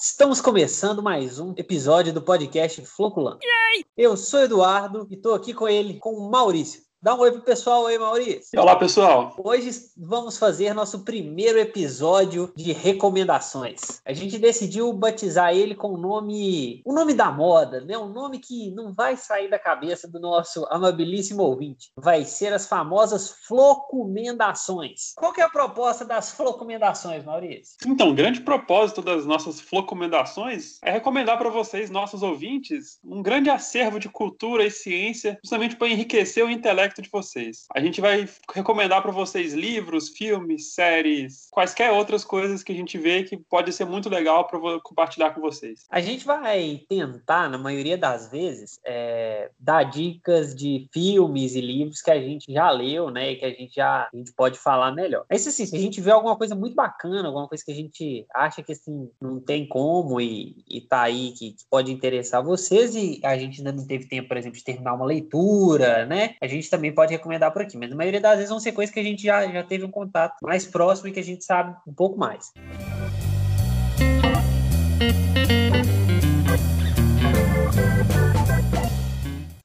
Estamos começando mais um episódio do podcast Floculando. Eu sou Eduardo e estou aqui com ele, com o Maurício. Dá um oi pro pessoal aí, Maurício. Olá, pessoal. Hoje vamos fazer nosso primeiro episódio de recomendações. A gente decidiu batizar ele com o nome, o nome da moda, né? Um nome que não vai sair da cabeça do nosso amabilíssimo ouvinte. Vai ser as famosas flocumendações. Qual que é a proposta das flocumendações, Maurício? Então, o grande propósito das nossas flocumendações é recomendar para vocês, nossos ouvintes, um grande acervo de cultura e ciência, justamente para enriquecer o intelecto intelecto de vocês. A gente vai recomendar para vocês livros, filmes, séries, quaisquer outras coisas que a gente vê que pode ser muito legal para compartilhar com vocês. A gente vai tentar, na maioria das vezes, é, dar dicas de filmes e livros que a gente já leu, né, e que a gente já a gente pode falar melhor. Mas assim, se a gente vê alguma coisa muito bacana, alguma coisa que a gente acha que assim não tem como e, e tá aí que, que pode interessar vocês e a gente ainda não teve tempo, por exemplo, de terminar uma leitura, né? A gente também pode recomendar por aqui, mas na maioria das vezes vão ser coisas que a gente já, já teve um contato mais próximo e que a gente sabe um pouco mais.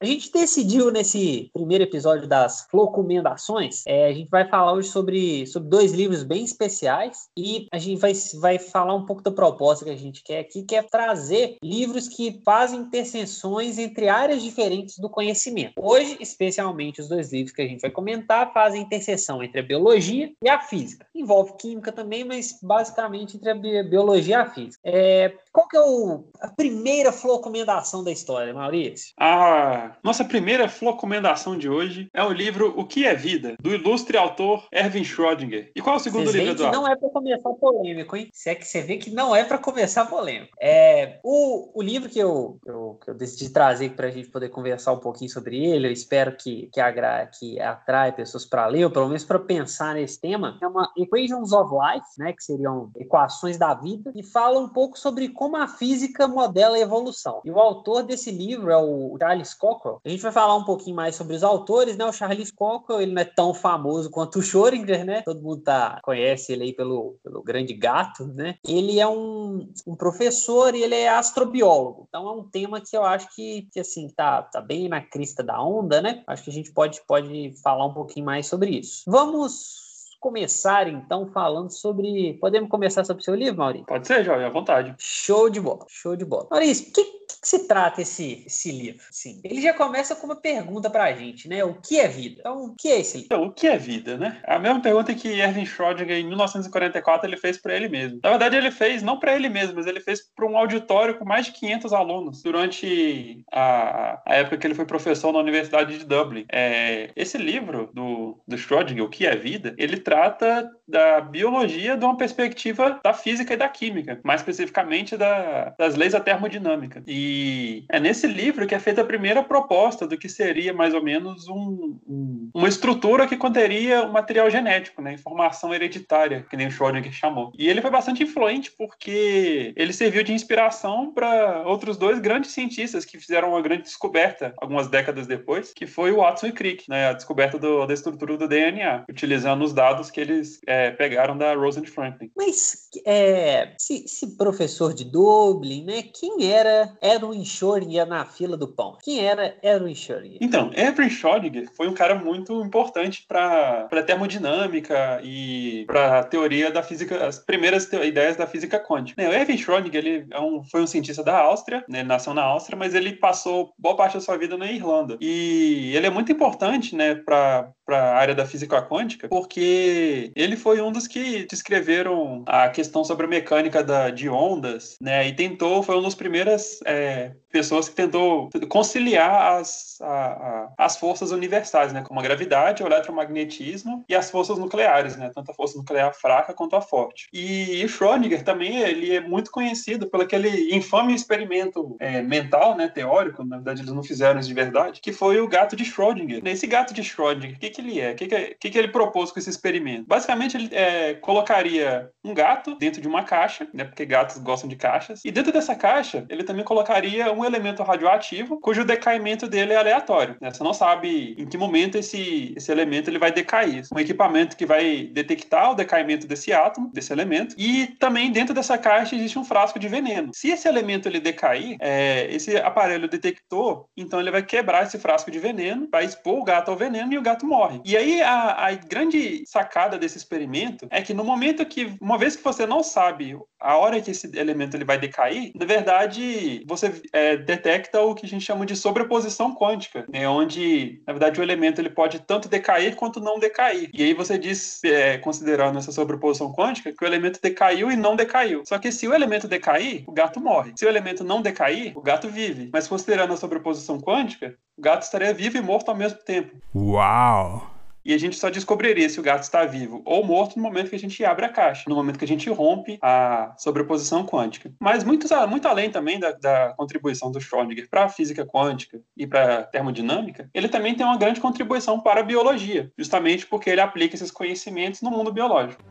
A gente decidiu nesse primeiro episódio das Flocumendações, é, a gente vai falar hoje sobre, sobre dois livros bem especiais e a gente vai, vai falar um pouco da proposta que a gente quer aqui, que é trazer livros que fazem interseções entre áreas diferentes do conhecimento. Hoje, especialmente, os dois livros que a gente vai comentar fazem interseção entre a biologia e a física. Envolve química também, mas basicamente entre a biologia e a física. É, qual que é o, a primeira flocumendação da história, Maurício? Ah, nossa primeira flocomendação de hoje é o livro O que é Vida, do ilustre autor Erwin Schrödinger. E qual é o segundo Vocês livro, Eduardo? não é para começar polêmico, hein? Se é que você vê que não é para começar polêmico. É, o, o livro que eu, eu, que eu decidi trazer para a gente poder conversar um pouquinho sobre ele, eu espero que, que, agra, que atrai pessoas para ler, ou pelo menos para pensar nesse tema, é uma Equations of Life, né, que seriam equações da vida, e fala um pouco sobre como a física modela a evolução. E o autor desse livro é o Charles Cochrane, Cockrell. A gente vai falar um pouquinho mais sobre os autores, né? O Charles Cockrell, ele não é tão famoso quanto o Schrödinger, né? Todo mundo tá, conhece ele aí pelo, pelo grande gato, né? Ele é um, um professor e ele é astrobiólogo. Então é um tema que eu acho que, que assim, tá, tá bem na crista da onda, né? Acho que a gente pode, pode falar um pouquinho mais sobre isso. Vamos começar então falando sobre. Podemos começar sobre o seu livro, Maurício? Pode ser, Jovem, à vontade. Show de bola, show de bola. Maurício, que, que, que se trata esse, esse livro? Sim. Ele já começa com uma pergunta pra gente, né? O que é vida? Então, o que é esse livro? Então, o que é vida, né? A mesma pergunta que Erwin Schrödinger, em 1944, ele fez para ele mesmo. Na verdade, ele fez não para ele mesmo, mas ele fez para um auditório com mais de 500 alunos durante a, a época que ele foi professor na Universidade de Dublin. É, esse livro do, do Schrödinger, O que é vida, ele trata da biologia de uma perspectiva da física e da química, mais especificamente da, das leis da termodinâmica. E é nesse livro que é feita a primeira proposta do que seria mais ou menos um, um, uma estrutura que conteria o um material genético, né, informação hereditária, que nem o Schrödinger chamou. E ele foi bastante influente porque ele serviu de inspiração para outros dois grandes cientistas que fizeram uma grande descoberta algumas décadas depois, que foi o Watson e Crick, né, a descoberta do, da estrutura do DNA, utilizando os dados que eles é, pegaram da Rosalind Franklin. Mas é, se, se, professor de Dublin, né? Quem era Erwin Schrödinger na fila do pão? Quem era Erwin Schrödinger? Então, Erwin Schrödinger foi um cara muito importante para a termodinâmica e para a teoria da física, as primeiras ideias da física quântica. Né, o Erwin Schrödinger ele é um, foi um cientista da Áustria, né, ele nasceu na Áustria, mas ele passou boa parte da sua vida na Irlanda. E ele é muito importante, né, para a área da física quântica, porque ele foi um dos que descreveram a questão sobre a mecânica da, de ondas, né? E tentou, foi uma das primeiras é, pessoas que tentou conciliar as, a, a, as forças universais, né? Como a gravidade, o eletromagnetismo e as forças nucleares, né? Tanto a força nuclear fraca quanto a forte. E, e Schrödinger também, ele é muito conhecido pelo aquele infame experimento é, mental, né? Teórico, na verdade eles não fizeram isso de verdade, que foi o gato de Schrödinger. Esse gato de Schrödinger, o que, que ele é? O que, que, que, que ele propôs com esse experimento? Basicamente, ele é, colocaria um gato dentro de uma caixa, né? Porque gatos gostam de caixas. E dentro dessa caixa, ele também colocaria um um elemento radioativo cujo decaimento dele é aleatório. Né? Você não sabe em que momento esse, esse elemento ele vai decair. Um equipamento que vai detectar o decaimento desse átomo, desse elemento, e também dentro dessa caixa existe um frasco de veneno. Se esse elemento ele decair, é, esse aparelho detector, então ele vai quebrar esse frasco de veneno, vai expor o gato ao veneno e o gato morre. E aí a, a grande sacada desse experimento é que no momento que, uma vez que você não sabe a hora que esse elemento ele vai decair, na verdade, você é, detecta o que a gente chama de sobreposição quântica, né? onde, na verdade, o elemento ele pode tanto decair quanto não decair. E aí você diz, é, considerando essa sobreposição quântica, que o elemento decaiu e não decaiu. Só que se o elemento decair, o gato morre. Se o elemento não decair, o gato vive. Mas considerando a sobreposição quântica, o gato estaria vivo e morto ao mesmo tempo. Uau! E a gente só descobriria se o gato está vivo ou morto no momento que a gente abre a caixa, no momento que a gente rompe a sobreposição quântica. Mas muito, muito além também da, da contribuição do Schrödinger para a física quântica e para a termodinâmica, ele também tem uma grande contribuição para a biologia, justamente porque ele aplica esses conhecimentos no mundo biológico.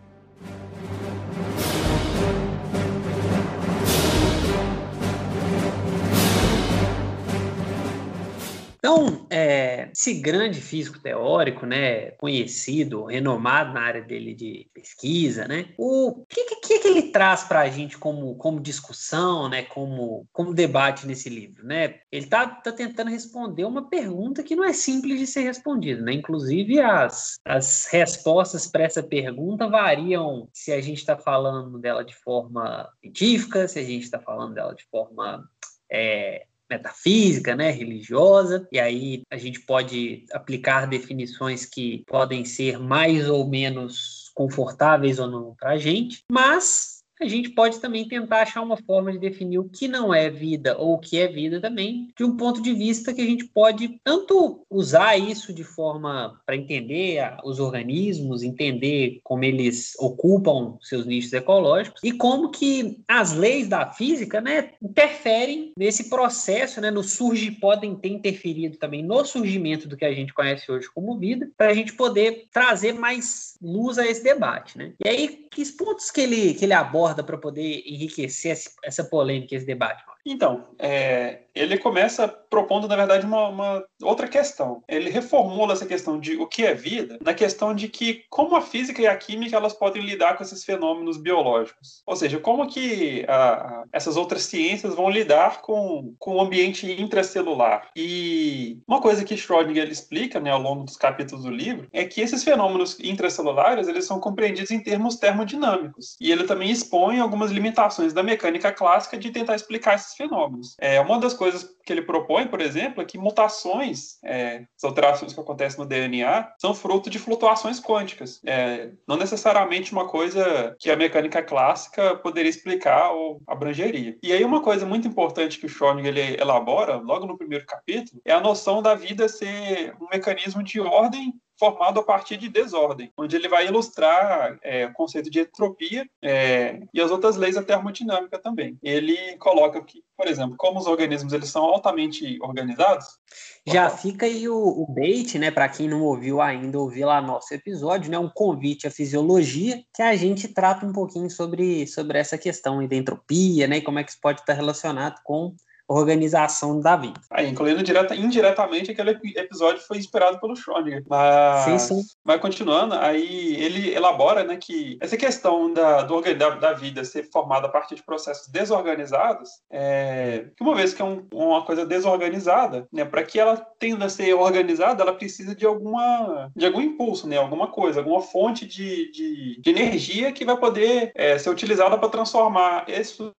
Então, é, esse grande físico teórico, né, conhecido, renomado na área dele de pesquisa, né, o que, que, que ele traz para a gente como, como discussão, né, como, como debate nesse livro, né? Ele está tá tentando responder uma pergunta que não é simples de ser respondida, né? Inclusive as, as respostas para essa pergunta variam se a gente está falando dela de forma científica, se a gente está falando dela de forma é, metafísica, né, religiosa, e aí a gente pode aplicar definições que podem ser mais ou menos confortáveis ou não para a gente, mas a gente pode também tentar achar uma forma de definir o que não é vida ou o que é vida também, de um ponto de vista que a gente pode tanto usar isso de forma para entender os organismos, entender como eles ocupam seus nichos ecológicos e como que as leis da física, né, interferem nesse processo, né, no surge podem ter interferido também no surgimento do que a gente conhece hoje como vida, para a gente poder trazer mais luz a esse debate, né? E aí, que pontos que ele que ele aborda para poder enriquecer essa polêmica, esse debate? Então, é, ele começa propondo, na verdade, uma, uma, outra questão. Ele reformula essa questão de o que é vida na questão de que como a física e a química elas podem lidar com esses fenômenos biológicos. Ou seja, como que a, a, essas outras ciências vão lidar com, com o ambiente intracelular. E uma coisa que Schrödinger explica né, ao longo dos capítulos do livro é que esses fenômenos intracelulares eles são compreendidos em termos termodinâmicos. E ele também expõe algumas limitações da mecânica clássica de tentar explicar esses fenômenos. É, uma das coisas que ele propõe, por exemplo, é que mutações, é, as alterações que acontecem no DNA, são fruto de flutuações quânticas. É, não necessariamente uma coisa que a mecânica clássica poderia explicar ou abrangeria. E aí uma coisa muito importante que o Schrödinger ele elabora, logo no primeiro capítulo, é a noção da vida ser um mecanismo de ordem formado a partir de desordem, onde ele vai ilustrar é, o conceito de entropia é, e as outras leis da termodinâmica também. Ele coloca que, por exemplo, como os organismos eles são altamente organizados. Já fica aí o, o bait, né, para quem não ouviu ainda, ouvir lá nosso episódio, né, um convite à fisiologia, que a gente trata um pouquinho sobre, sobre essa questão da entropia, né, e como é que isso pode estar relacionado com organização da vida. Aí, incluindo direta, indiretamente, aquele episódio foi inspirado pelo Schrödinger. Mas, sim, sim. mas continuando, aí ele elabora né, que essa questão da, do, da, da vida ser formada a partir de processos desorganizados, é, que uma vez que é um, uma coisa desorganizada, né, para que ela tenda a ser organizada, ela precisa de alguma de algum impulso, né, alguma coisa, alguma fonte de, de, de energia que vai poder é, ser utilizada para transformar esse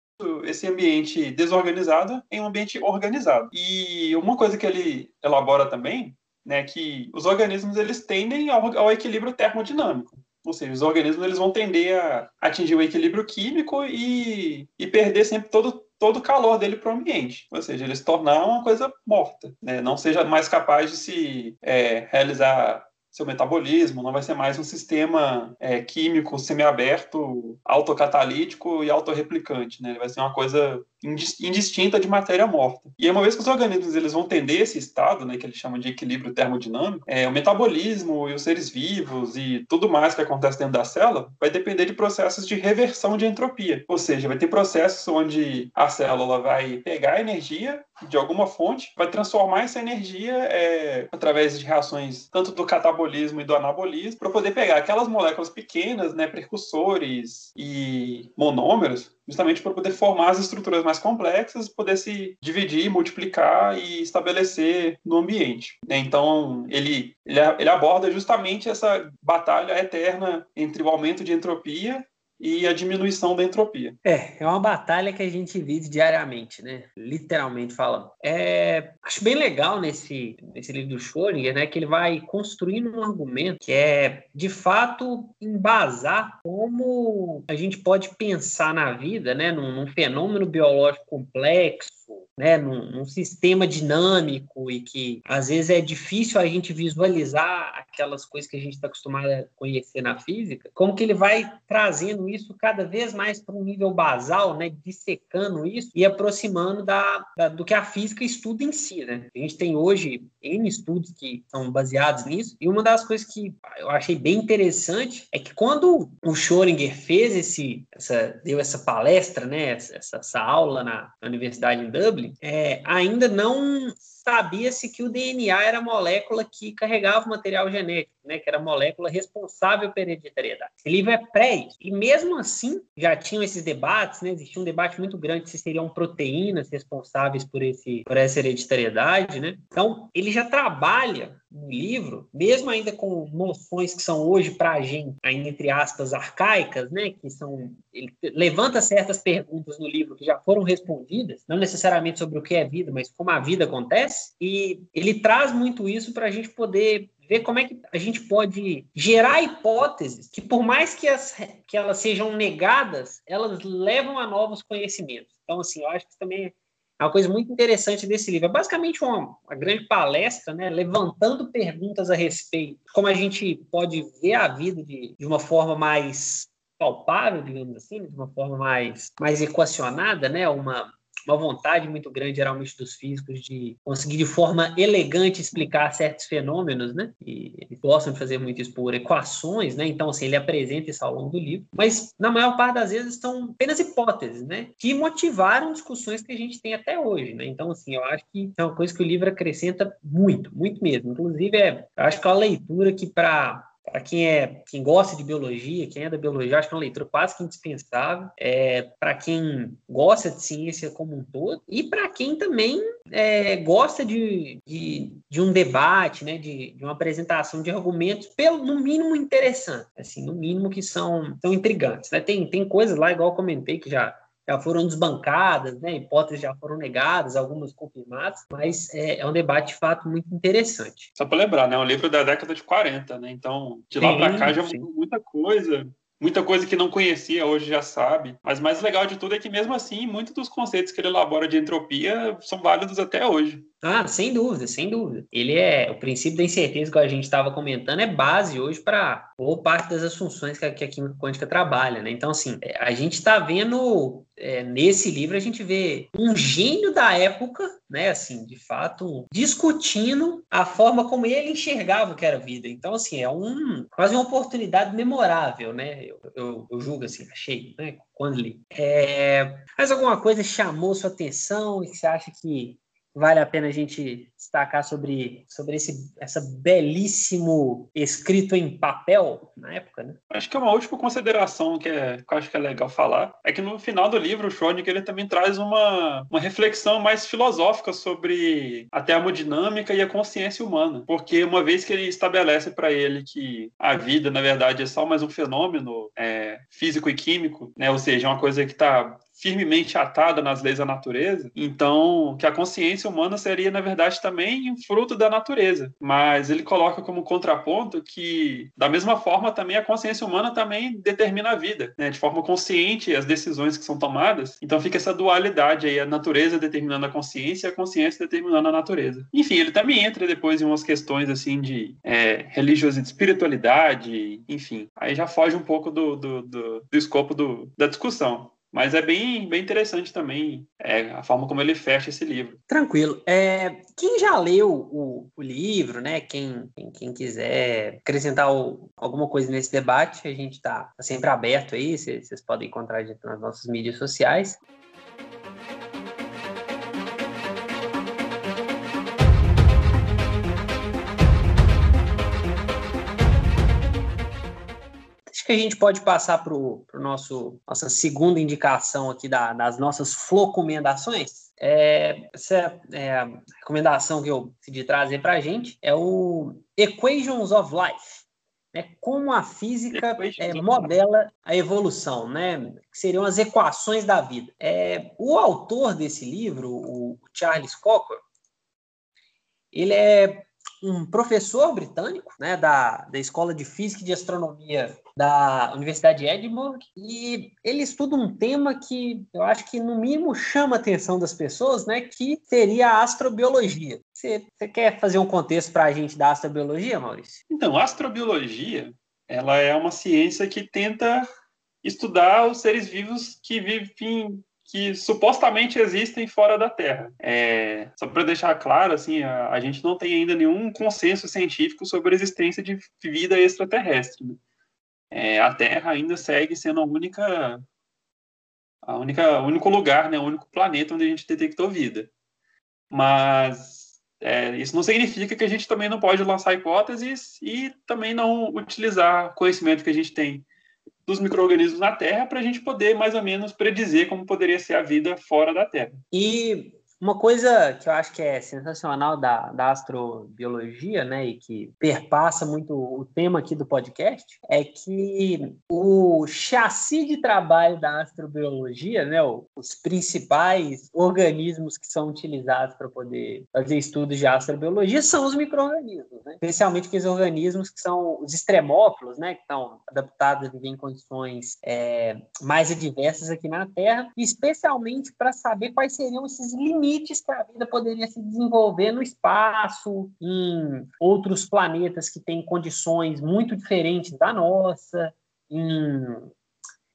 esse ambiente desorganizado em um ambiente organizado. E uma coisa que ele elabora também, né, que os organismos eles tendem ao, ao equilíbrio termodinâmico. Ou seja, os organismos eles vão tender a atingir o equilíbrio químico e, e perder sempre todo, todo o calor dele para o ambiente. Ou seja, eles tornar uma coisa morta, né? não seja mais capaz de se é, realizar seu metabolismo, não vai ser mais um sistema é, químico semiaberto, autocatalítico e autorreplicante, né? Ele vai ser uma coisa indistinta de matéria morta. E uma vez que os organismos eles vão tender esse estado, né, que eles chamam de equilíbrio termodinâmico, é, o metabolismo e os seres vivos e tudo mais que acontece dentro da célula vai depender de processos de reversão de entropia. Ou seja, vai ter processos onde a célula vai pegar energia de alguma fonte, vai transformar essa energia é, através de reações tanto do catabolismo e do anabolismo, para poder pegar aquelas moléculas pequenas, né, precursores e monômeros, justamente para poder formar as estruturas mais complexas, poder se dividir, multiplicar e estabelecer no ambiente. Né? Então, ele, ele, ele aborda justamente essa batalha eterna entre o aumento de entropia e a diminuição da entropia. É, é uma batalha que a gente vive diariamente, né? Literalmente falando. É, acho bem legal nesse, nesse livro do Schrödinger, né, que ele vai construindo um argumento que é, de fato, embasar como a gente pode pensar na vida, né, num, num fenômeno biológico complexo, né, num, num, sistema dinâmico e que às vezes é difícil a gente visualizar aquelas coisas que a gente está acostumado a conhecer na física, como que ele vai trazendo isso cada vez mais para um nível basal, né, dissecando isso e aproximando da, da, do que a física estuda em si. Né? A gente tem hoje N estudos que são baseados nisso, e uma das coisas que eu achei bem interessante é que quando o Schrödinger fez esse, essa, deu essa palestra, né, essa, essa aula na, na Universidade em Dublin, é, ainda não sabia-se que o DNA era a molécula que carregava o material genético, né, que era a molécula responsável pela hereditariedade. Esse livro é pré isso. E mesmo assim, já tinham esses debates, né, existia um debate muito grande se seriam proteínas responsáveis por, esse, por essa hereditariedade. Né? Então, ele já trabalha no livro, mesmo ainda com noções que são hoje para a gente, ainda entre aspas, arcaicas, né, que são ele levanta certas perguntas no livro que já foram respondidas, não necessariamente sobre o que é vida, mas como a vida acontece, e ele traz muito isso para a gente poder ver como é que a gente pode gerar hipóteses que, por mais que, as, que elas sejam negadas, elas levam a novos conhecimentos. Então, assim, eu acho que também é uma coisa muito interessante desse livro. É basicamente uma, uma grande palestra, né, levantando perguntas a respeito como a gente pode ver a vida de, de uma forma mais palpável, digamos assim, de uma forma mais, mais equacionada, né, uma, uma vontade muito grande, geralmente, dos físicos de conseguir de forma elegante explicar certos fenômenos, né? E eles gostam de fazer muito isso por equações, né? Então, assim, ele apresenta isso ao longo do livro, mas na maior parte das vezes são apenas hipóteses, né? Que motivaram discussões que a gente tem até hoje, né? Então, assim, eu acho que é uma coisa que o livro acrescenta muito, muito mesmo. Inclusive, é, eu acho que é uma leitura que para para quem é quem gosta de biologia, quem é da biologia, acho que é uma leitura quase que indispensável. É, para quem gosta de ciência como um todo e para quem também é, gosta de, de, de, um debate, né, de, de, uma apresentação de argumentos, pelo no mínimo interessante, assim, no mínimo que são, são intrigantes. Né? Tem, tem coisas lá, igual eu comentei, que já já foram desbancadas, né? hipóteses já foram negadas, algumas confirmadas, mas é, é um debate de fato muito interessante. Só para lembrar, né? É um livro da década de 40, né? Então, de lá para cá já mudou muita coisa muita coisa que não conhecia hoje já sabe. Mas mais legal de tudo é que mesmo assim, muitos dos conceitos que ele elabora de entropia são válidos até hoje. Ah, sem dúvida, sem dúvida. Ele é o princípio da incerteza que a gente estava comentando é base hoje para boa parte das assunções que a, que a química quântica trabalha, né? Então, assim, é, a gente está vendo é, nesse livro a gente vê um gênio da época, né? Assim, de fato, discutindo a forma como ele enxergava o que era vida. Então, assim, é um quase uma oportunidade memorável, né? Eu, eu, eu julgo assim, achei, né? Quando li. É, mas alguma coisa chamou sua atenção e que você acha que vale a pena a gente destacar sobre, sobre esse essa belíssimo escrito em papel na época, né? Acho que é uma última consideração que, é, que eu acho que é legal falar é que no final do livro o Schrödinger ele também traz uma, uma reflexão mais filosófica sobre a termodinâmica e a consciência humana, porque uma vez que ele estabelece para ele que a vida na verdade é só mais um fenômeno é, físico e químico, né? Ou seja, uma coisa que está firmemente atada nas leis da natureza, então que a consciência humana seria, na verdade, também um fruto da natureza. Mas ele coloca como contraponto que, da mesma forma, também a consciência humana também determina a vida, né? de forma consciente as decisões que são tomadas. Então fica essa dualidade aí, a natureza determinando a consciência e a consciência determinando a natureza. Enfim, ele também entra depois em umas questões assim de é, religiosidade, espiritualidade, enfim. Aí já foge um pouco do, do, do, do escopo do, da discussão. Mas é bem, bem interessante também é, a forma como ele fecha esse livro. Tranquilo. É, quem já leu o, o livro, né? Quem, quem, quem quiser acrescentar o, alguma coisa nesse debate, a gente está tá sempre aberto aí. Vocês podem encontrar nas nossas mídias sociais. Acho que a gente pode passar para o nosso nossa segunda indicação aqui da, das nossas flocomendações. É, essa é a recomendação que eu decidi trazer para a gente é o Equations of Life. Né, como a física é, modela a evolução, né? Que seriam as equações da vida. É, o autor desse livro, o Charles Cocker, ele é um professor britânico, né, da, da Escola de Física e de Astronomia da Universidade de Edinburgh, e ele estuda um tema que eu acho que, no mínimo, chama a atenção das pessoas, né, que seria a astrobiologia. Você, você quer fazer um contexto para a gente da astrobiologia, Maurício? Então, a astrobiologia ela é uma ciência que tenta estudar os seres vivos que vivem que supostamente existem fora da Terra. É, só para deixar claro, assim, a, a, gente não tem ainda nenhum consenso científico sobre a existência de vida extraterrestre. Né? É, a Terra ainda segue sendo a única, a única, o único lugar, né, o único planeta onde a gente detectou vida. Mas é, isso não significa que a gente também não pode lançar hipóteses e também não utilizar conhecimento que a gente tem dos micro-organismos na Terra para a gente poder mais ou menos predizer como poderia ser a vida fora da Terra. E uma coisa que eu acho que é sensacional da, da astrobiologia, né, e que perpassa muito o tema aqui do podcast, é que o chassi de trabalho da astrobiologia, né, os principais organismos que são utilizados para poder fazer estudos de astrobiologia são os micro-organismos, né? especialmente aqueles organismos que são os extremófilos, né, que estão adaptados a viver em condições é, mais adversas aqui na Terra, especialmente para saber quais seriam esses limites limites que a vida poderia se desenvolver no espaço, em outros planetas que têm condições muito diferentes da nossa, em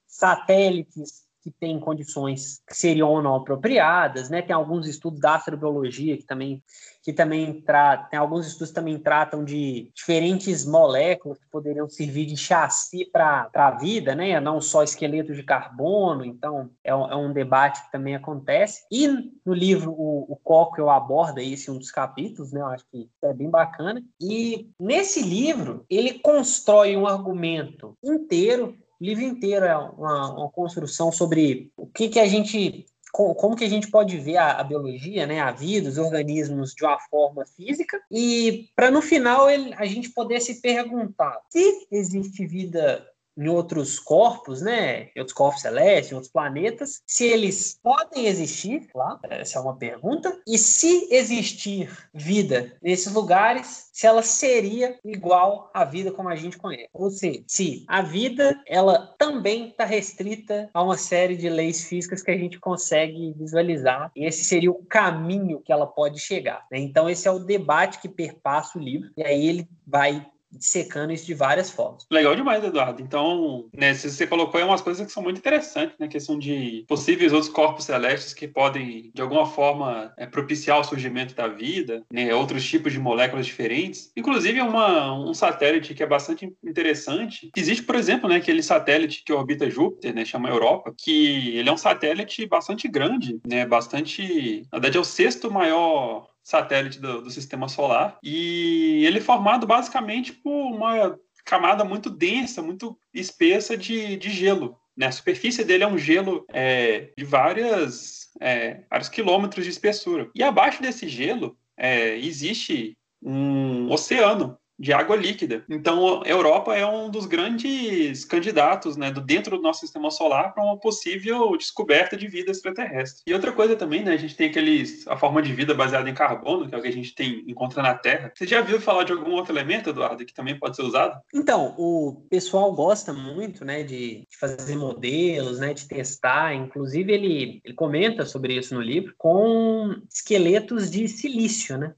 satélites que têm condições que seriam ou não apropriadas, né? Tem alguns estudos da astrobiologia que também que também tratam, tem alguns estudos também tratam de diferentes moléculas que poderiam servir de chassi para a vida, né? Não só esqueletos de carbono, então é um, é um, debate que também acontece. E no livro o, o Cockle aborda esse um dos capítulos, né? Eu acho que é bem bacana. E nesse livro ele constrói um argumento inteiro o livro inteiro é uma, uma construção sobre o que, que a gente como que a gente pode ver a, a, biologia, né, a vida, os organismos de uma forma física, e para no final ele, a gente poder se perguntar se existe vida em outros corpos, né, em outros corpos celestes, em outros planetas, se eles podem existir lá, essa é uma pergunta, e se existir vida nesses lugares, se ela seria igual à vida como a gente conhece. Ou seja, se a vida ela também está restrita a uma série de leis físicas que a gente consegue visualizar, e esse seria o caminho que ela pode chegar. Né? Então esse é o debate que perpassa o livro, e aí ele vai secando isso de várias formas. Legal demais, Eduardo. Então, né, você colocou aí umas coisas que são muito interessantes, né? Questão de possíveis outros corpos celestes que podem, de alguma forma, é, propiciar o surgimento da vida, né? Outros tipos de moléculas diferentes. Inclusive, uma, um satélite que é bastante interessante. Existe, por exemplo, né, aquele satélite que orbita Júpiter, né? Chama Europa, que ele é um satélite bastante grande, né? Bastante... Na verdade, é o sexto maior satélite do, do sistema solar. E ele é formado basicamente por uma camada muito densa, muito espessa de, de gelo. Né? A superfície dele é um gelo é, de várias, é, vários quilômetros de espessura. E abaixo desse gelo é, existe um oceano de água líquida. Então, a Europa é um dos grandes candidatos, né, do dentro do nosso sistema solar para uma possível descoberta de vida extraterrestre. E outra coisa também, né, a gente tem aqueles a forma de vida baseada em carbono, que é o que a gente tem encontra na Terra. Você já viu falar de algum outro elemento, Eduardo, que também pode ser usado? Então, o pessoal gosta muito, né, de, de fazer modelos, né, de testar. Inclusive, ele, ele comenta sobre isso no livro com esqueletos de silício, né?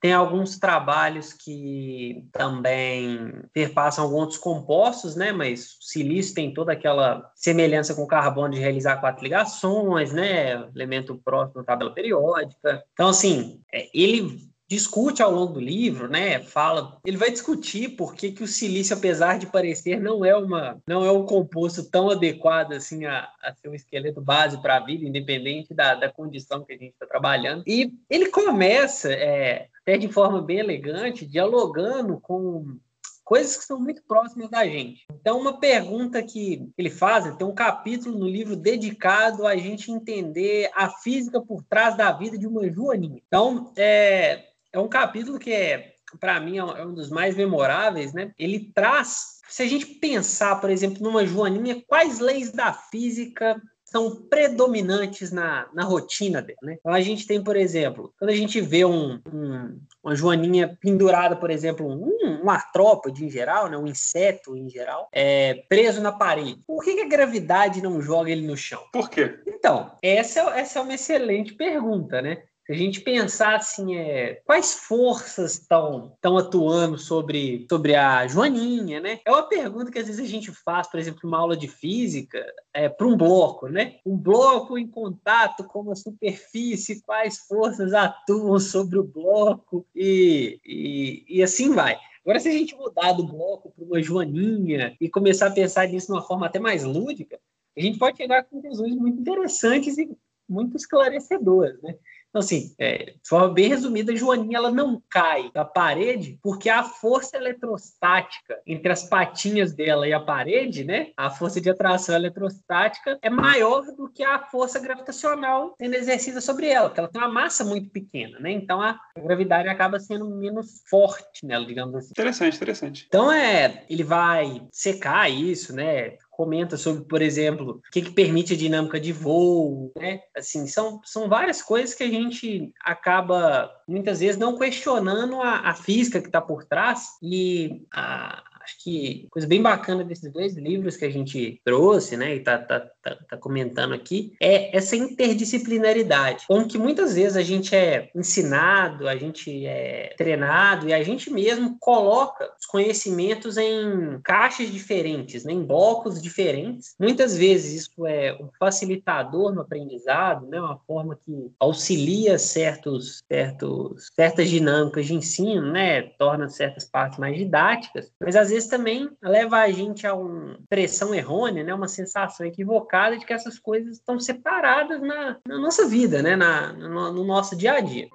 Tem alguns trabalhos que também perpassam alguns compostos, né? Mas o silício tem toda aquela semelhança com o carbono de realizar quatro ligações, né? Elemento próximo da tabela periódica. Então, assim, é, ele discute ao longo do livro, né? Fala, ele vai discutir por que, que o silício, apesar de parecer, não é uma, não é um composto tão adequado assim a, a ser um esqueleto base para a vida, independente da, da condição que a gente está trabalhando. E ele começa, é, até de forma bem elegante, dialogando com coisas que são muito próximas da gente. Então, uma pergunta que ele faz, tem um capítulo no livro dedicado a gente entender a física por trás da vida de uma joaninha. Então, é, é um capítulo que é para mim é, é um dos mais memoráveis, né? Ele traz, se a gente pensar, por exemplo, numa joaninha, quais leis da física são predominantes na, na rotina dela. Né? Então a gente tem, por exemplo, quando a gente vê um, um, uma joaninha pendurada, por exemplo, um, um artrópode em geral, né? um inseto em geral, é, preso na parede, por que, que, a gravidade não joga ele no chão? Por quê? Então, essa, essa é uma excelente pergunta, né? Se a gente pensar assim, é, quais forças estão atuando sobre, sobre a Joaninha, né? É uma pergunta que às vezes a gente faz, por exemplo, uma aula de física, é, para um bloco, né? Um bloco em contato com uma superfície, quais forças atuam sobre o bloco e, e, e assim vai. Agora, se a gente mudar do bloco para uma Joaninha e começar a pensar nisso de uma forma até mais lúdica, a gente pode chegar a conclusões muito interessantes e muito esclarecedoras, né? Então, assim, é, de forma bem resumida, a Joaninha ela não cai da parede porque a força eletrostática entre as patinhas dela e a parede, né? A força de atração eletrostática é maior do que a força gravitacional sendo exercida sobre ela, porque ela tem uma massa muito pequena, né? Então a gravidade acaba sendo menos forte nela, digamos assim. Interessante, interessante. Então é, ele vai secar isso, né? Comenta sobre, por exemplo, o que, que, permite a dinâmica de voo, né? Assim, são, são várias coisas que a gente acaba muitas vezes não questionando a, a física que está por trás e a, acho que coisa bem bacana desses dois livros que a gente trouxe, né, e tá, tá, tá, tá, comentando aqui, é essa interdisciplinaridade, com que muitas vezes a gente é ensinado, a gente é treinado e a gente mesmo coloca os conhecimentos em caixas diferentes, né, em blocos diferentes. Muitas vezes isso é um facilitador no aprendizado, né, uma forma que auxilia certos, certos, certas dinâmicas de ensino, né, torna certas partes mais didáticas, mas às vezes vezes também leva a gente a uma pressão errônea, né? uma sensação equivocada de que essas coisas estão separadas na, na nossa vida, né? Na, no, no nosso dia a dia.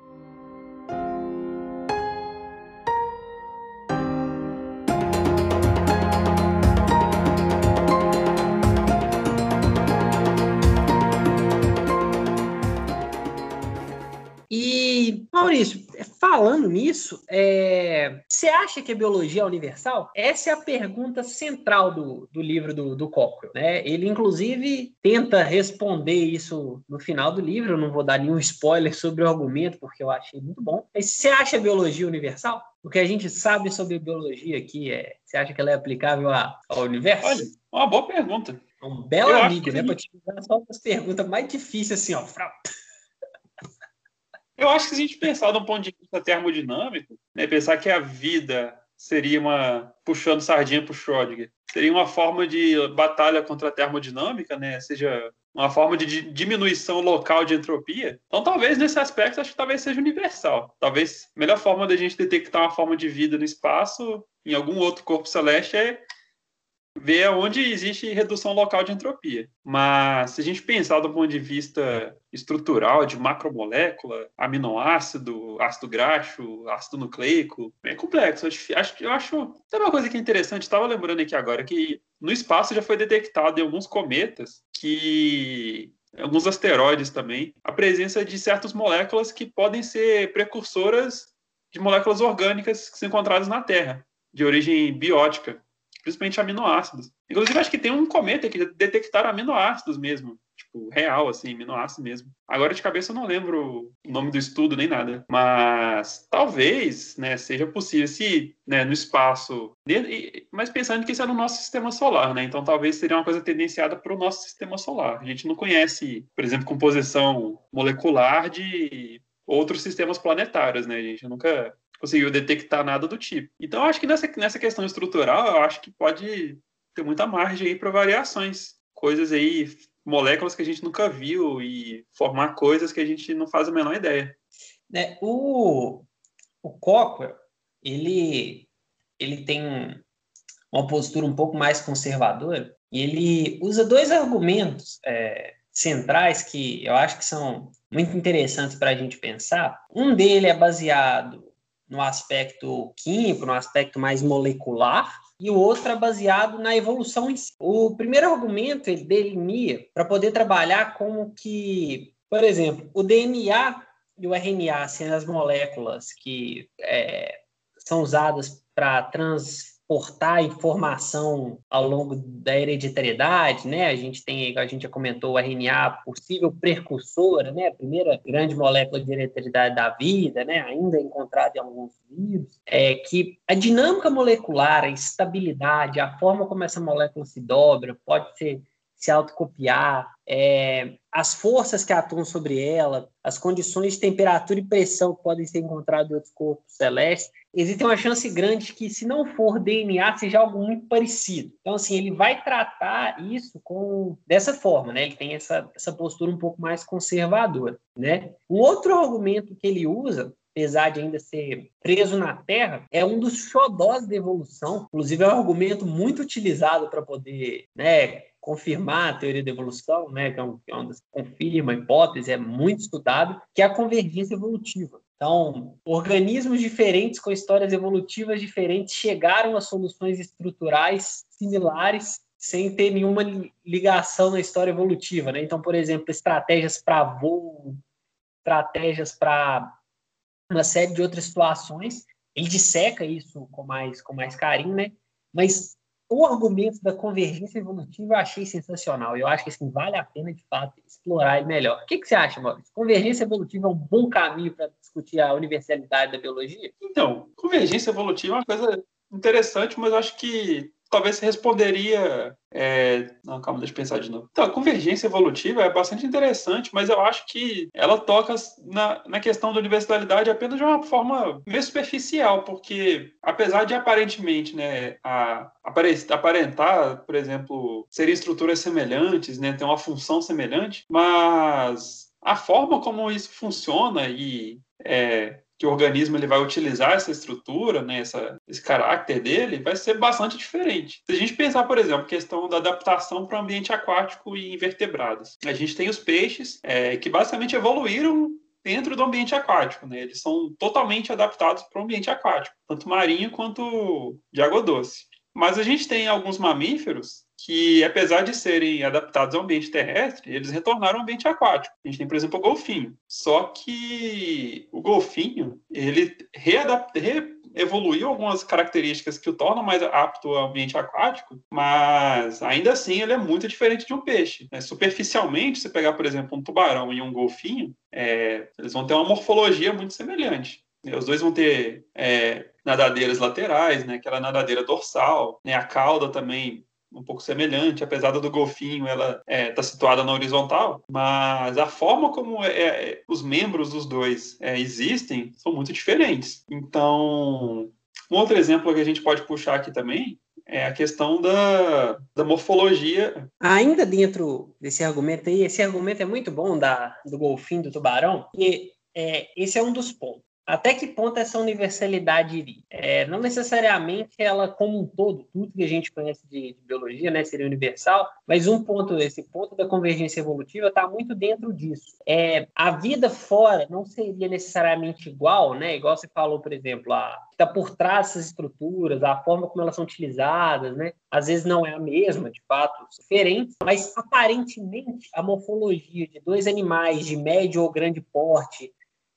E, Maurício, falando nisso, é... você acha que a biologia é universal? Essa é a pergunta central do, do livro do, do Cochrane. Né? Ele, inclusive, tenta responder isso no final do livro. Eu não vou dar nenhum spoiler sobre o argumento, porque eu achei muito bom. Mas você acha a biologia universal? O que a gente sabe sobre biologia aqui é. Você acha que ela é aplicável ao universo? Olha, uma boa pergunta. É um belo eu amigo, né? Para te dar só umas perguntas mais difíceis, assim, ó. Eu acho que se a gente pensar de um ponto de vista termodinâmico, né, pensar que a vida seria uma puxando sardinha para o Schrödinger, seria uma forma de batalha contra a termodinâmica, né? Seja uma forma de diminuição local de entropia. Então, talvez nesse aspecto, acho que talvez seja universal. Talvez a melhor forma da gente detectar uma forma de vida no espaço, em algum outro corpo celeste, é ver onde existe redução local de entropia. Mas se a gente pensar do ponto de vista estrutural, de macromolécula, aminoácido, ácido graxo, ácido nucleico, bem complexo. Eu acho, eu acho, tem uma coisa que é interessante, estava lembrando aqui agora, que no espaço já foi detectado em alguns cometas que alguns asteroides também, a presença de certas moléculas que podem ser precursoras de moléculas orgânicas que são encontradas na Terra, de origem biótica principalmente aminoácidos. Inclusive, acho que tem um cometa que detectaram aminoácidos mesmo, tipo, real, assim, aminoácidos mesmo. Agora, de cabeça, eu não lembro o nome do estudo nem nada, mas talvez, né, seja possível, se, né, no espaço, mas pensando que isso é no nosso sistema solar, né, então talvez seria uma coisa tendenciada para o nosso sistema solar. A gente não conhece, por exemplo, composição molecular de outros sistemas planetários, né, a gente nunca conseguiu detectar nada do tipo. Então, acho que nessa, nessa questão estrutural, eu acho que pode ter muita margem aí para variações. Coisas aí, moléculas que a gente nunca viu e formar coisas que a gente não faz a menor ideia. É, o, o Cochrane, ele, ele tem uma postura um pouco mais conservadora e ele usa dois argumentos é, centrais que eu acho que são muito interessantes para a gente pensar. Um dele é baseado no aspecto químico, no aspecto mais molecular, e o outro é baseado na evolução em si. O primeiro argumento ele delineia para poder trabalhar como que, por exemplo, o DNA e o RNA sendo as moléculas que é, são usadas para trans portar informação ao longo da hereditariedade, né? A gente tem, a gente já comentou o RNA, possível precursora, né? A primeira grande molécula de hereditariedade da vida, né? Ainda encontrada em alguns vírus, é que a dinâmica molecular, a estabilidade, a forma como essa molécula se dobra, pode ser se autocopiar, é, as forças que atuam sobre ela, as condições de temperatura e pressão que podem ser encontradas em outros corpos celestes, existe uma chance grande que, se não for DNA, seja algo muito parecido. Então, assim, ele vai tratar isso com dessa forma, né? Ele tem essa, essa postura um pouco mais conservadora, né? Um outro argumento que ele usa apesar de ainda ser preso na Terra, é um dos xodós da evolução. Inclusive, é um argumento muito utilizado para poder né, confirmar a teoria da evolução, né, que é, que é uma das confirma a hipótese, é muito estudado, que é a convergência evolutiva. Então, organismos diferentes com histórias evolutivas diferentes chegaram a soluções estruturais similares sem ter nenhuma ligação na história evolutiva, né? Então, por exemplo, estratégias para voo, estratégias para uma série de outras situações. Ele disseca isso com mais com mais carinho, né? Mas o argumento da convergência evolutiva eu achei sensacional. Eu acho que assim, vale a pena, de fato, explorar ele melhor. O que, que você acha, Maurício? Convergência evolutiva é um bom caminho para discutir a universalidade da biologia? Então, convergência evolutiva é uma coisa interessante, mas eu acho que talvez você responderia. É... Não, calma, deixa eu pensar de novo. Então, a convergência evolutiva é bastante interessante, mas eu acho que ela toca na, na questão da universalidade apenas de uma forma meio superficial, porque apesar de aparentemente né, a, aparentar, por exemplo, serem estruturas semelhantes, né, ter uma função semelhante, mas a forma como isso funciona e é, que o organismo ele vai utilizar essa estrutura, né, essa, esse caráter dele, vai ser bastante diferente. Se a gente pensar, por exemplo, questão da adaptação para o ambiente aquático e invertebrados, a gente tem os peixes é, que basicamente evoluíram dentro do ambiente aquático, né? Eles são totalmente adaptados para o ambiente aquático, tanto marinho quanto de água doce. Mas a gente tem alguns mamíferos que, apesar de serem adaptados ao ambiente terrestre, eles retornaram ao ambiente aquático. A gente tem, por exemplo, o golfinho. Só que o golfinho, ele readapta, re evoluiu algumas características que o tornam mais apto ao ambiente aquático, mas ainda assim ele é muito diferente de um peixe. É, superficialmente, se pegar, por exemplo, um tubarão e um golfinho, é, eles vão ter uma morfologia muito semelhante. Os dois vão ter é, nadadeiras laterais, né, aquela nadadeira dorsal, né, a cauda também um pouco semelhante, apesar do golfinho ela está é, tá situada na horizontal, mas a forma como é, é, os membros dos dois é, existem são muito diferentes. Então, um outro exemplo que a gente pode puxar aqui também é a questão da, da morfologia. Ainda dentro desse argumento aí, esse argumento é muito bom da, do golfinho, do tubarão, e é, esse é um dos pontos. Até que ponto essa universalidade iria? É, não necessariamente ela como um todo, tudo que a gente conhece de, de, biologia, né, seria universal, mas um ponto, esse ponto da convergência evolutiva está muito dentro disso. É, a vida fora não seria necessariamente igual, né? Igual você falou, por exemplo, a está por trás dessas estruturas, a forma como elas são utilizadas, né? Às vezes não é a mesma, de fato, diferente, mas aparentemente a morfologia de dois animais de médio ou grande porte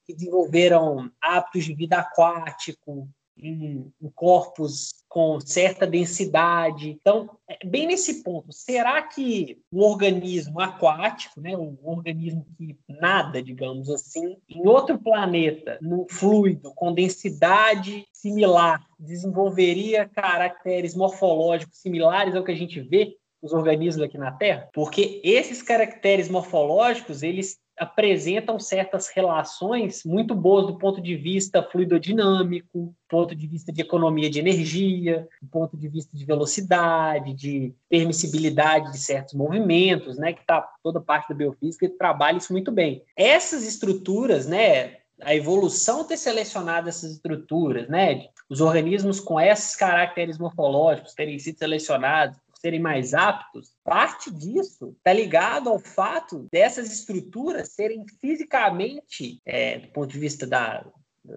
que desenvolveram hábitos de vida aquático, em, em, corpos com certa densidade. Então, é bem nesse ponto, será que um organismo aquático, né, um organismo que nada, digamos assim, em outro planeta, no fluido, com densidade similar, desenvolveria caracteres morfológicos similares ao que a gente vê nos organismos aqui na Terra? Porque esses caracteres morfológicos, eles apresentam certas relações muito boas do ponto de vista fluidodinâmico, do ponto de vista de economia de energia, do ponto de vista de velocidade, de permissibilidade de certos movimentos, né, que está toda parte da biofísica trabalha isso muito bem. Essas estruturas, né, a evolução ter selecionado essas estruturas, né, os organismos com esses caracteres morfológicos terem sido selecionados serem mais aptos, parte disso está ligado ao fato dessas estruturas serem fisicamente, é, do ponto de vista da,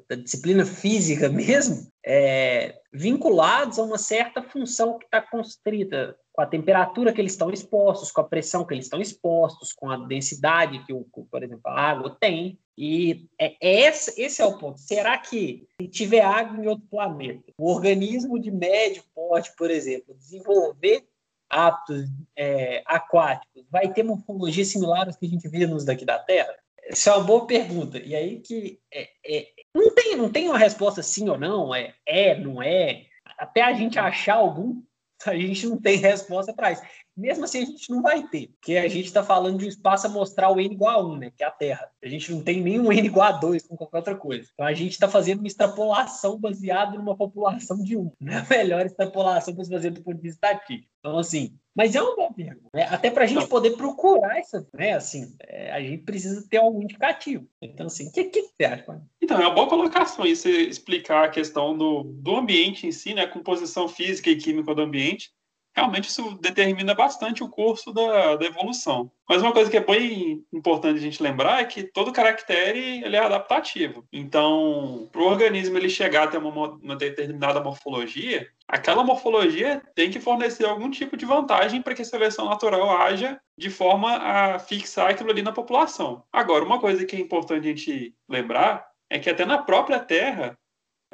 da disciplina física mesmo, é, vinculados a uma certa função que está constrita com a temperatura que eles estão expostos, com a pressão que eles estão expostos, com a densidade que, o, por exemplo, a água tem. E é, é esse, esse é o ponto. Será que se tiver água em outro planeta, o organismo de médio porte, por exemplo, desenvolver hábitos é, aquáticos, vai ter morfologia similar às que a gente vê nos daqui da Terra? Essa é uma boa pergunta. E aí que é, é, não, tem, não tem uma resposta sim ou não, é, é, não é. Até a gente achar algum, a gente não tem resposta para isso. Mesmo assim, a gente não vai ter, porque a gente está falando de um espaço a mostrar o n igual a 1, né, que é a Terra. A gente não tem nenhum n igual a 2 com qualquer outra coisa. Então, a gente está fazendo uma extrapolação baseada numa população de 1. Não é a melhor extrapolação para se fazer do ponto de vista estatístico. Então, assim, mas é uma boa pergunta. Né? Até para a gente poder procurar essa, né? Assim, é, a gente precisa ter algum indicativo. Então, assim, o que, que você acha? Então, é uma boa colocação isso explicar a questão do, do ambiente em si, né? A composição física e química do ambiente realmente isso determina bastante o curso da, da, evolução. Mas uma coisa que é bem importante a gente lembrar é que todo caractere ele é adaptativo. Então, para o organismo ele chegar a ter uma, uma, determinada morfologia, aquela morfologia tem que fornecer algum tipo de vantagem para que a seleção natural haja de forma a fixar aquilo ali na população. Agora, uma coisa que é importante a gente lembrar é que até na própria Terra,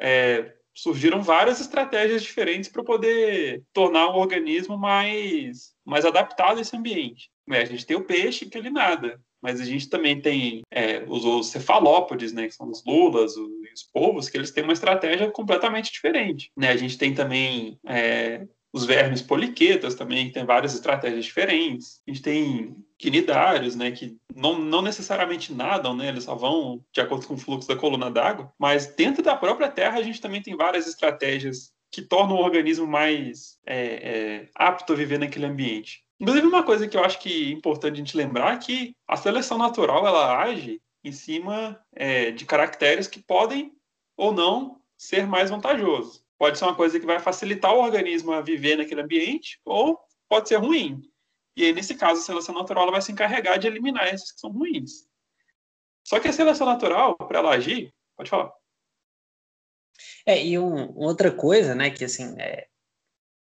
é, surgiram várias estratégias diferentes para poder tornar o organismo mais, mais adaptado a esse ambiente. É, a gente tem o peixe, que ele nada, mas a gente também tem é, os, os, cefalópodes, né, que são os lulas, os, os povos, que eles têm uma estratégia completamente diferente. Né? A gente tem também é, os vermes poliquetas também, que tem várias estratégias diferentes. A gente tem quinidários, né, que não, não necessariamente nadam, né, eles só vão de acordo com o fluxo da coluna d'água, mas dentro da própria Terra a gente também tem várias estratégias que tornam o organismo mais é, é, apto a viver naquele ambiente. Inclusive, uma coisa que eu acho que é importante a gente lembrar é que a seleção natural ela age em cima é, de caracteres que podem ou não ser mais vantajosos pode ser uma coisa que vai facilitar o organismo a viver naquele ambiente, ou pode ser ruim. E aí, nesse caso, a seleção natural vai se encarregar de eliminar esses que são ruins. Só que a seleção natural, para ela agir, pode falar. É, e um, outra coisa, né, que assim, é,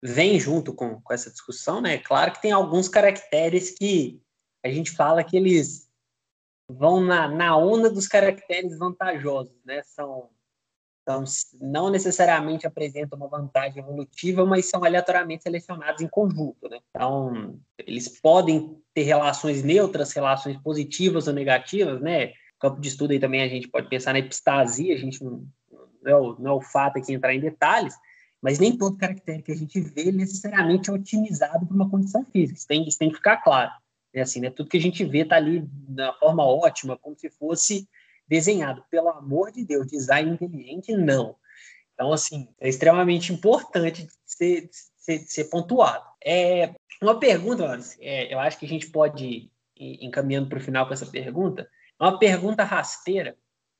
vem junto com, com essa discussão, né, claro que tem alguns caracteres que a gente fala que eles vão na, na onda dos caracteres vantajosos, né, são então, não necessariamente apresentam uma vantagem evolutiva, mas são aleatoriamente selecionados em conjunto. Né? Então, eles podem ter relações neutras, relações positivas ou negativas. Né? campo de estudo aí também a gente pode pensar na epistasia, a gente não, não, é, o, não é o fato aqui entrar em detalhes, mas nem todo caractere que a gente vê necessariamente é otimizado para uma condição física. Isso tem, isso tem que ficar claro. É assim, né? Tudo que a gente vê está ali na forma ótima, como se fosse desenhado. Pelo amor de Deus, design inteligente, não. Então, assim, é extremamente importante ser, ser, ser pontuado. É, uma pergunta, é, eu acho que a gente pode ir encaminhando para o final com essa pergunta. Uma pergunta rasteira,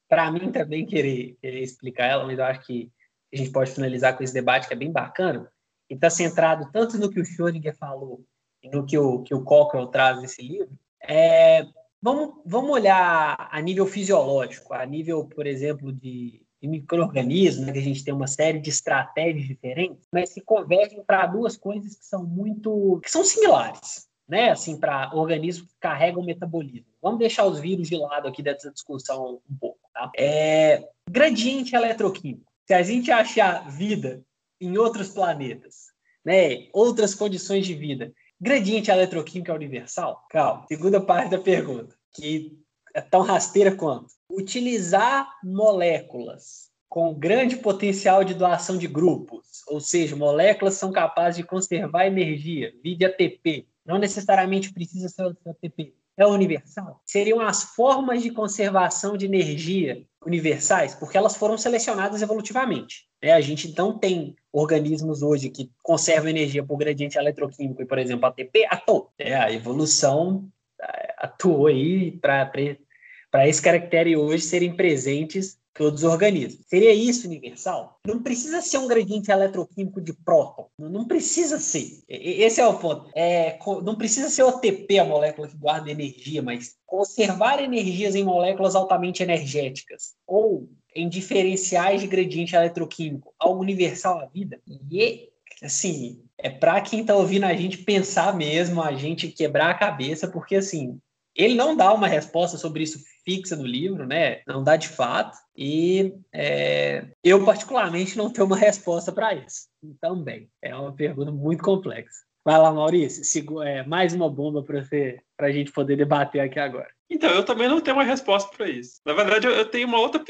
para mim também querer, querer explicar ela, mas eu acho que a gente pode finalizar com esse debate que é bem bacana, e está centrado tanto no que o Schrödinger falou e no que o, que o Cockrell traz nesse livro, é, Vamos, vamos olhar a nível fisiológico, a nível, por exemplo, de, de micro-organismos, né, que a gente tem uma série de estratégias diferentes, mas que convergem para duas coisas que são muito. que são similares, né? Assim, para organismos que carregam metabolismo. Vamos deixar os vírus de lado aqui dessa discussão um pouco. Tá? É, gradiente eletroquímico. Se a gente achar vida em outros planetas, né, outras condições de vida, Gradiente eletroquímica universal? Calma. Segunda parte da pergunta, que é tão rasteira quanto. Utilizar moléculas com grande potencial de doação de grupos, ou seja, moléculas são capazes de conservar energia, vide ATP. Não necessariamente precisa ser ATP. É universal? Seriam as formas de conservação de energia universais, porque elas foram selecionadas evolutivamente. É, a gente então tem organismos hoje que conservam energia por gradiente eletroquímico e, por exemplo, ATP, atuou. É, a evolução é, atuou aí para esse caractere hoje serem presentes todos os organismos. Seria isso universal? Não precisa ser um gradiente eletroquímico de próton. Não precisa ser. Esse é o ponto. É, não precisa ser o ATP, a molécula que guarda energia, mas conservar energias em moléculas altamente energéticas. Ou em diferenciais de gradiente eletroquímico algo universal à vida? E, assim, é para quem está ouvindo a gente pensar mesmo, a gente quebrar a cabeça, porque, assim, ele não dá uma resposta sobre isso fixa no livro, né? Não dá de fato. E é, eu, particularmente, não tenho uma resposta para isso. Também. É uma pergunta muito complexa. Vai lá, Maurício. Sigo, é, mais uma bomba para para a gente poder debater aqui agora. Então, eu também não tenho uma resposta para isso. Na verdade, eu, eu tenho uma outra.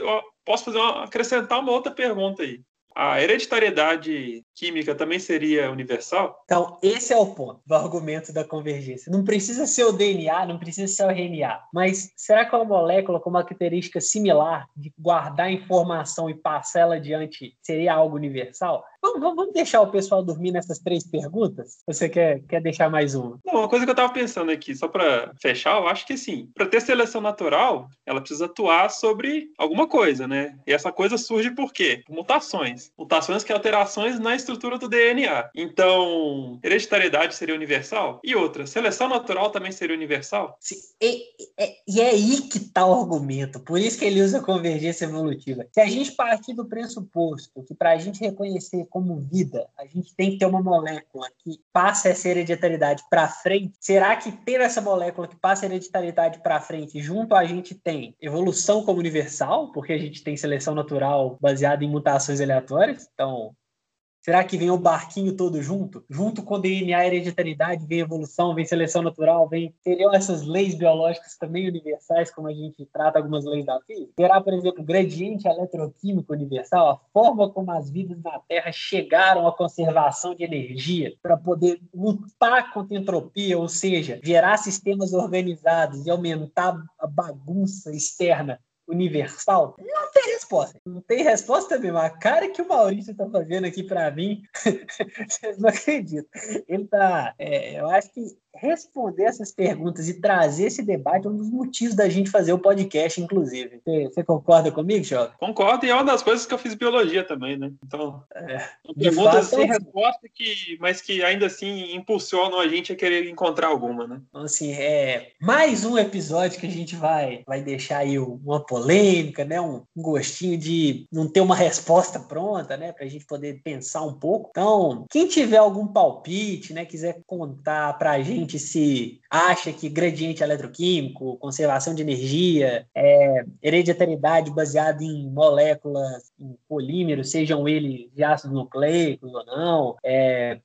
posso fazer uma, acrescentar uma outra pergunta aí. A hereditariedade química também seria universal? Então, esse é o ponto do argumento da convergência. Não precisa ser o DNA, não precisa ser o RNA, mas será que uma molécula com uma característica similar de guardar informação e passar ela adiante seria algo universal? Vamos, vamos, deixar o pessoal dormir nessas três perguntas? Você quer, quer deixar mais uma? Não, uma coisa que eu estava pensando aqui, só para fechar, eu acho que sim, para ter seleção natural, ela precisa atuar sobre alguma coisa, né? E essa coisa surge por quê? Por mutações. Mutações que são alterações na estrutura do DNA. Então, hereditariedade seria universal? E outra, seleção natural também seria universal? Sim, e, e, e é aí que está o argumento. Por isso que ele usa convergência evolutiva. Se a gente partir do pressuposto que para a gente reconhecer como vida, a gente tem que ter uma molécula que passa essa hereditariedade para frente. Será que ter essa molécula que passa a hereditariedade para frente, junto a gente tem evolução como universal, porque a gente tem seleção natural baseada em mutações aleatórias? Então, Será que vem o barquinho todo junto? Junto com DNA e hereditariedade, vem evolução, vem seleção natural, vem. Seriam essas leis biológicas também universais, como a gente trata algumas leis da física? Será, por exemplo, o gradiente eletroquímico universal, a forma como as vidas na Terra chegaram à conservação de energia para poder lutar contra a entropia, ou seja, gerar sistemas organizados e aumentar a bagunça externa universal? Não tem resposta. Não tem resposta mesmo. A cara que o Maurício está fazendo aqui para mim, vocês não acreditam. Ele tá. É, eu acho que responder essas perguntas e trazer esse debate é um dos motivos da gente fazer o podcast, inclusive. Você, você concorda comigo, Jota? Concordo, e é uma das coisas que eu fiz biologia também, né? Então, é, perguntas sem resposta, que, mas que ainda assim impulsionam a gente a querer encontrar alguma, né? Então, assim, é mais um episódio que a gente vai, vai deixar aí uma polêmica, né? Um, um gostinho de não ter uma resposta pronta, né? Pra gente poder pensar um pouco. Então, quem tiver algum palpite, né? Quiser contar pra gente gente se acha que gradiente eletroquímico, conservação de energia, é, hereditariedade baseada em moléculas, em polímeros, sejam eles de ácidos nucleicos ou não, é,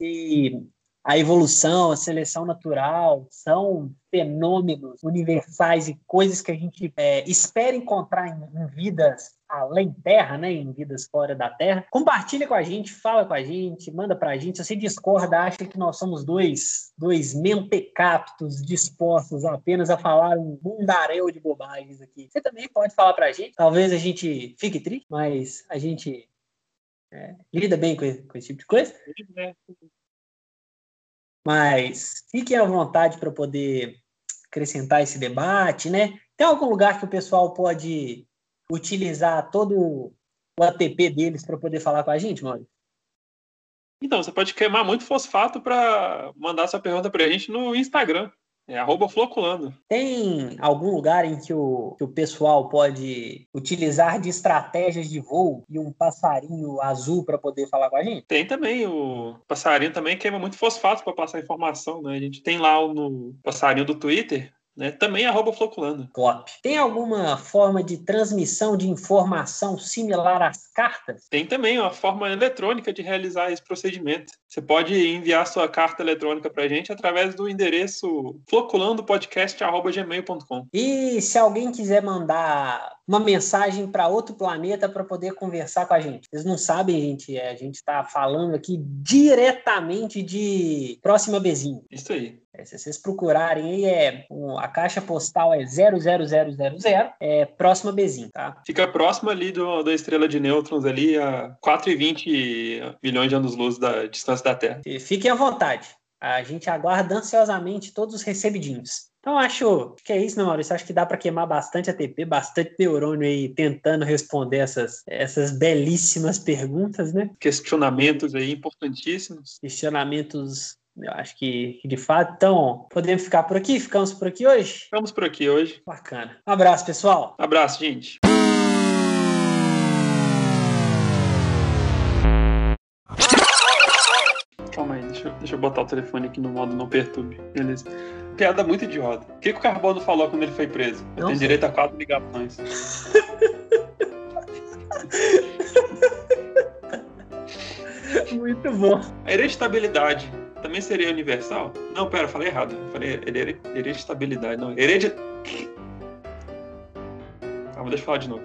e a evolução, a seleção natural, são fenômenos universais e coisas que a gente é, espera encontrar em, em, vidas além terra, né, em vidas fora da terra. Compartilha com a gente, fala com a gente, manda para a gente. Se você discorda, acha que nós somos dois, dois mentecaptos dispostos apenas a falar um mundaréu de bobagens aqui. Você também pode falar para a gente. Talvez a gente fique triste, mas a gente é, lida bem com, com esse tipo de coisa. Mas fiquem à vontade para poder acrescentar esse debate, né? Tem algum lugar que o pessoal pode utilizar todo o ATP deles para poder falar com a gente, Maurício? Então, você pode queimar muito fosfato para mandar sua pergunta para a gente no Instagram. É arroba floculando. Tem algum lugar em que o, que o pessoal pode utilizar de estratégias de voo e um passarinho azul para poder falar com a gente? Tem também. O passarinho também queima muito fosfato para passar informação, né? A gente tem lá no passarinho do Twitter né? Também arroba Floculando. Top. Tem alguma forma de transmissão de informação similar às cartas? Tem também uma forma eletrônica de realizar esse procedimento. Você pode enviar sua carta eletrônica para a gente através do endereço floculandopodcast.gmail.com. E se alguém quiser mandar uma mensagem para outro planeta para poder conversar com a gente. Vocês não sabem, gente, é, a gente está falando aqui diretamente de Próxima Bezinho. Isso aí. É, se vocês procurarem aí, é, a caixa postal é 00000, é Próxima Bezinho, tá? Fica próximo ali do, da estrela de nêutrons ali, a 4,20 milhões de anos-luz da distância da Terra. E fiquem à vontade. A gente aguarda ansiosamente todos os recebidinhos. Então, acho que é isso, né, Maurício? Acho que dá para queimar bastante ATP, bastante neurônio aí tentando responder essas, essas belíssimas perguntas, né? Questionamentos aí importantíssimos. Questionamentos, eu acho que, de fato. Então, podemos ficar por aqui? Ficamos por aqui hoje? Ficamos por aqui hoje. Bacana. Um abraço, pessoal. Abraço, gente. Calma aí, deixa eu, deixa eu botar o telefone aqui no modo não perturbe. Beleza. Piada muito idiota. O que, que o Carbono falou quando ele foi preso? Eu não tenho sei. direito a quatro ligações. muito bom. A estabilidade também seria universal? Não, pera, falei errado. Falei hereditabilidade, não. Heredit... Calma, deixa eu falar de novo.